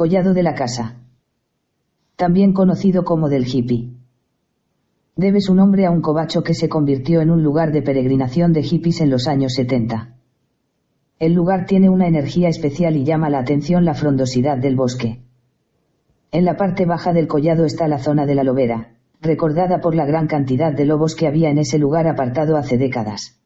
Collado de la Casa. También conocido como del hippie. Debe su nombre a un cobacho que se convirtió en un lugar de peregrinación de hippies en los años 70. El lugar tiene una energía especial y llama la atención la frondosidad del bosque. En la parte baja del collado está la zona de la lobera, recordada por la gran cantidad de lobos que había en ese lugar apartado hace décadas.